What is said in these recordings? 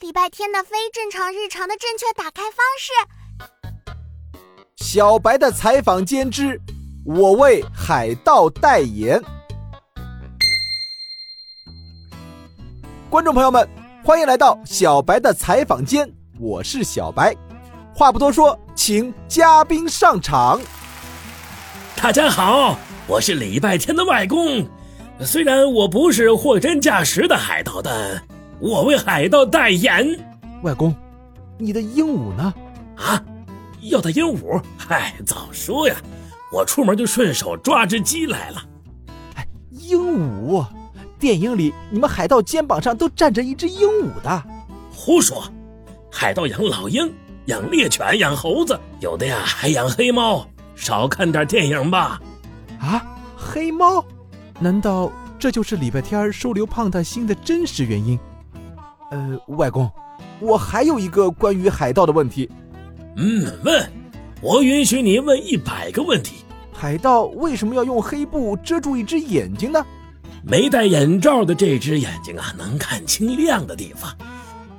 礼拜天的非正常日常的正确打开方式。小白的采访间之，我为海盗代言。观众朋友们，欢迎来到小白的采访间，我是小白。话不多说，请嘉宾上场。大家好，我是礼拜天的外公。虽然我不是货真价实的海盗，但我为海盗代言。外公，你的鹦鹉呢？啊，要的鹦鹉？嗨，早说呀！我出门就顺手抓只鸡来了。哎，鹦鹉？电影里你们海盗肩膀上都站着一只鹦鹉的？胡说！海盗养老鹰，养猎犬，养猴子，有的呀还养黑猫。少看点电影吧。啊，黑猫？难道这就是礼拜天收留胖大星的真实原因？呃，外公，我还有一个关于海盗的问题。嗯，问，我允许你问一百个问题。海盗为什么要用黑布遮住一只眼睛呢？没戴眼罩的这只眼睛啊，能看清亮的地方；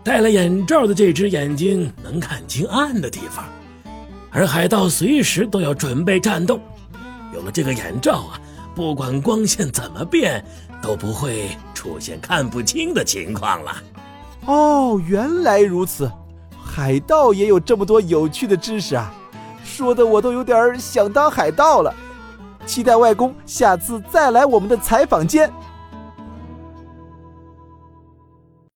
戴了眼罩的这只眼睛能看清暗的地方。而海盗随时都要准备战斗，有了这个眼罩啊。不管光线怎么变，都不会出现看不清的情况了。哦，原来如此，海盗也有这么多有趣的知识啊！说的我都有点想当海盗了。期待外公下次再来我们的采访间。